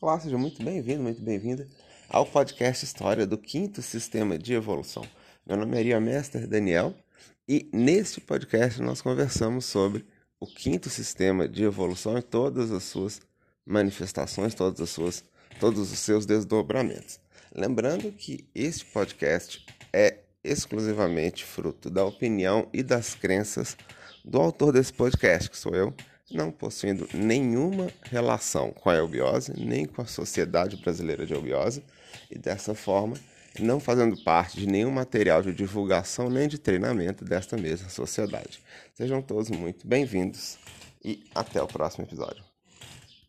Olá, seja muito bem-vindo, muito bem-vinda ao podcast História do Quinto Sistema de Evolução. Meu nome é Maria Mestre Daniel e neste podcast nós conversamos sobre o quinto sistema de evolução e todas as suas manifestações, todas as suas, todos os seus desdobramentos. Lembrando que este podcast é exclusivamente fruto da opinião e das crenças do autor desse podcast, que sou eu, não possuindo nenhuma relação com a eubiose, nem com a Sociedade Brasileira de Eubiose, e dessa forma não fazendo parte de nenhum material de divulgação nem de treinamento desta mesma sociedade. Sejam todos muito bem-vindos e até o próximo episódio.